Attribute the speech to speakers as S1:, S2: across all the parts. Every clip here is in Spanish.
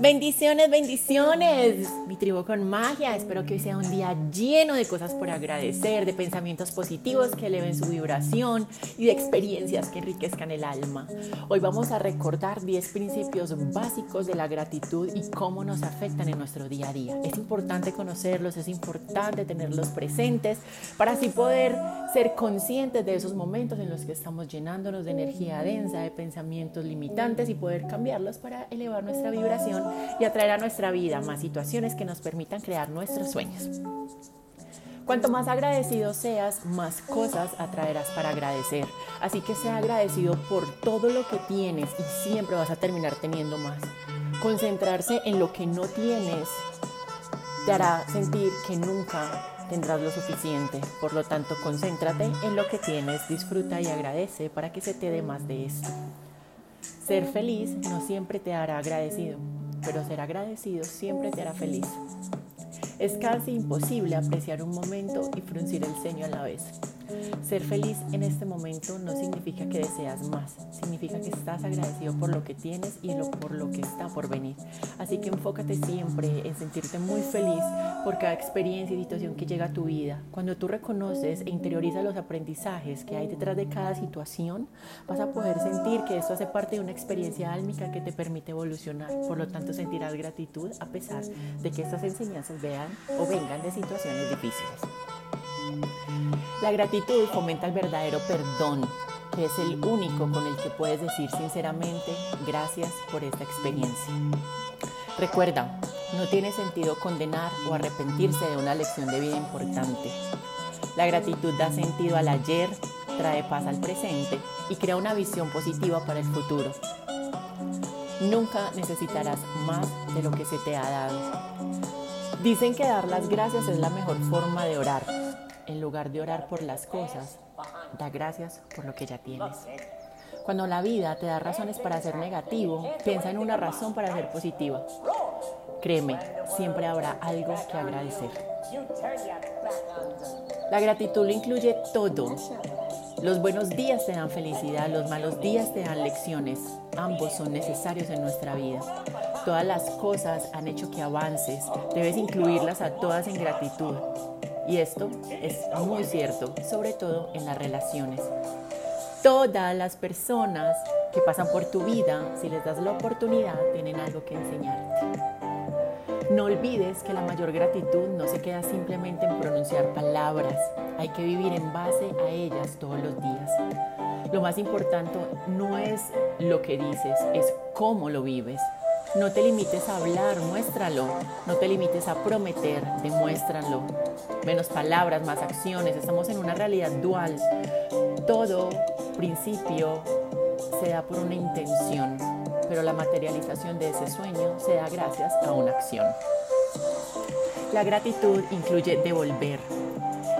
S1: Bendiciones, bendiciones, mi tribu con magia. Espero que hoy sea un día lleno de cosas por agradecer, de pensamientos positivos que eleven su vibración y de experiencias que enriquezcan el alma. Hoy vamos a recordar 10 principios básicos de la gratitud y cómo nos afectan en nuestro día a día. Es importante conocerlos, es importante tenerlos presentes para así poder ser conscientes de esos momentos en los que estamos llenándonos de energía densa, de pensamientos limitantes y poder cambiarlos para elevar nuestra vibración y atraer a nuestra vida más situaciones que nos permitan crear nuestros sueños. Cuanto más agradecido seas, más cosas atraerás para agradecer. Así que sea agradecido por todo lo que tienes y siempre vas a terminar teniendo más. Concentrarse en lo que no tienes te hará sentir que nunca tendrás lo suficiente. Por lo tanto, concéntrate en lo que tienes, disfruta y agradece para que se te dé más de esto. Ser feliz no siempre te hará agradecido pero ser agradecido siempre te hará feliz. Es casi imposible apreciar un momento y fruncir el ceño a la vez. Ser feliz en este momento no significa que deseas más, significa que estás agradecido por lo que tienes y por lo que está por venir. Así que enfócate siempre en sentirte muy feliz por cada experiencia y situación que llega a tu vida. Cuando tú reconoces e interiorizas los aprendizajes que hay detrás de cada situación, vas a poder sentir que esto hace parte de una experiencia álmica que te permite evolucionar. Por lo tanto, sentirás gratitud a pesar de que estas enseñanzas vean o vengan de situaciones difíciles. La gratitud fomenta el verdadero perdón, que es el único con el que puedes decir sinceramente gracias por esta experiencia. Recuerda, no tiene sentido condenar o arrepentirse de una lección de vida importante. La gratitud da sentido al ayer, trae paz al presente y crea una visión positiva para el futuro. Nunca necesitarás más de lo que se te ha dado. Dicen que dar las gracias es la mejor forma de orar, en lugar de orar por las cosas, da gracias por lo que ya tienes. Cuando la vida te da razones para ser negativo, piensa en una razón para ser positiva. Créeme, siempre habrá algo que agradecer. La gratitud lo incluye todo. Los buenos días te dan felicidad, los malos días te dan lecciones. Ambos son necesarios en nuestra vida. Todas las cosas han hecho que avances. Debes incluirlas a todas en gratitud. Y esto es muy cierto, sobre todo en las relaciones. Todas las personas que pasan por tu vida, si les das la oportunidad, tienen algo que enseñarte. No olvides que la mayor gratitud no se queda simplemente en pronunciar palabras, hay que vivir en base a ellas todos los días. Lo más importante no es lo que dices, es cómo lo vives. No te limites a hablar, muéstralo. No te limites a prometer, demuéstralo. Menos palabras, más acciones. Estamos en una realidad dual. Todo principio se da por una intención, pero la materialización de ese sueño se da gracias a una acción. La gratitud incluye devolver.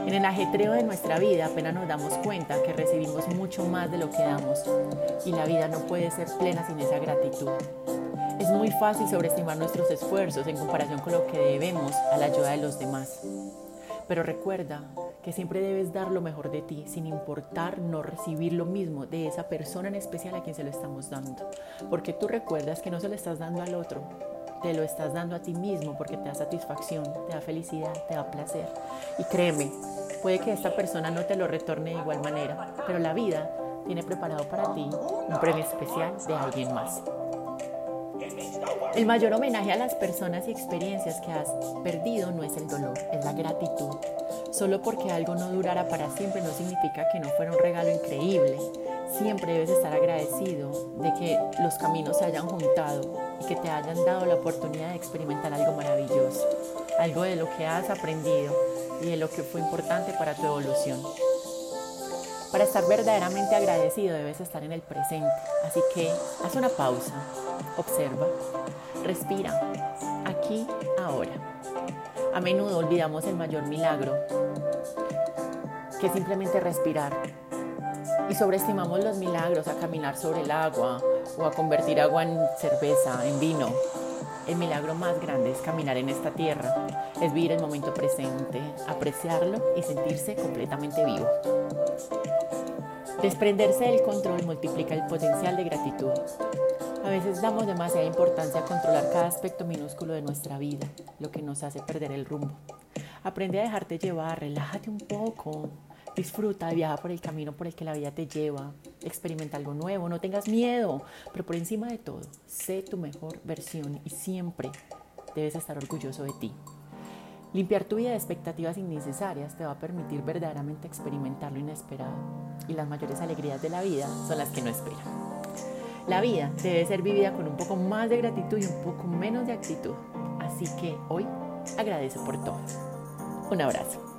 S1: En el ajetreo de nuestra vida apenas nos damos cuenta que recibimos mucho más de lo que damos y la vida no puede ser plena sin esa gratitud. Es muy fácil sobreestimar nuestros esfuerzos en comparación con lo que debemos a la ayuda de los demás. Pero recuerda que siempre debes dar lo mejor de ti, sin importar no recibir lo mismo de esa persona en especial a quien se lo estamos dando. Porque tú recuerdas que no se lo estás dando al otro, te lo estás dando a ti mismo porque te da satisfacción, te da felicidad, te da placer. Y créeme, puede que esta persona no te lo retorne de igual manera, pero la vida tiene preparado para ti un premio especial de alguien más. El mayor homenaje a las personas y experiencias que has perdido no es el dolor, es la gratitud. Solo porque algo no durara para siempre no significa que no fuera un regalo increíble. Siempre debes estar agradecido de que los caminos se hayan juntado y que te hayan dado la oportunidad de experimentar algo maravilloso, algo de lo que has aprendido y de lo que fue importante para tu evolución. Para estar verdaderamente agradecido debes estar en el presente, así que haz una pausa, observa, respira, aquí, ahora. A menudo olvidamos el mayor milagro, que es simplemente respirar, y sobreestimamos los milagros a caminar sobre el agua o a convertir agua en cerveza, en vino. El milagro más grande es caminar en esta tierra, es vivir el momento presente, apreciarlo y sentirse completamente vivo. Desprenderse del control multiplica el potencial de gratitud. A veces damos demasiada importancia a controlar cada aspecto minúsculo de nuestra vida, lo que nos hace perder el rumbo. Aprende a dejarte llevar, relájate un poco, disfruta, viaja por el camino por el que la vida te lleva, experimenta algo nuevo, no tengas miedo, pero por encima de todo, sé tu mejor versión y siempre debes estar orgulloso de ti. Limpiar tu vida de expectativas innecesarias te va a permitir verdaderamente experimentar lo inesperado y las mayores alegrías de la vida son las que no esperan. La vida debe ser vivida con un poco más de gratitud y un poco menos de actitud. Así que hoy agradece por todo. Un abrazo.